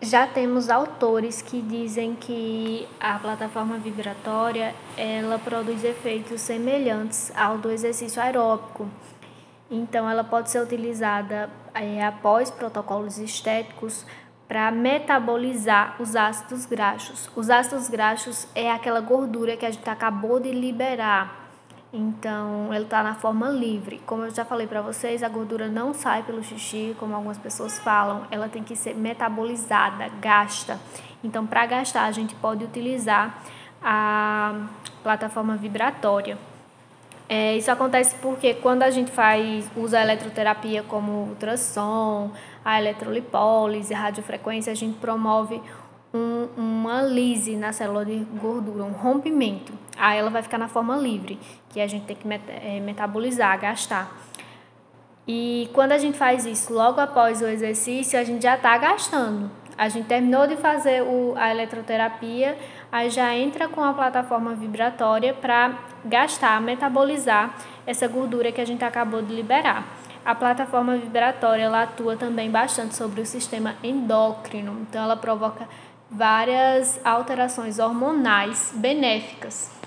Já temos autores que dizem que a plataforma vibratória ela produz efeitos semelhantes ao do exercício aeróbico. Então, ela pode ser utilizada é, após protocolos estéticos para metabolizar os ácidos graxos. Os ácidos graxos é aquela gordura que a gente acabou de liberar então, ele está na forma livre. Como eu já falei para vocês, a gordura não sai pelo xixi, como algumas pessoas falam, ela tem que ser metabolizada, gasta. Então, para gastar, a gente pode utilizar a plataforma vibratória. É, isso acontece porque quando a gente faz, usa a eletroterapia como ultrassom, a eletrolipólise, a radiofrequência, a gente promove um, uma lise na célula de gordura, um rompimento. Aí ela vai ficar na forma livre, que a gente tem que é, metabolizar, gastar. E quando a gente faz isso logo após o exercício, a gente já está gastando. A gente terminou de fazer o, a eletroterapia, aí já entra com a plataforma vibratória para gastar, metabolizar essa gordura que a gente acabou de liberar. A plataforma vibratória ela atua também bastante sobre o sistema endócrino, então ela provoca várias alterações hormonais benéficas.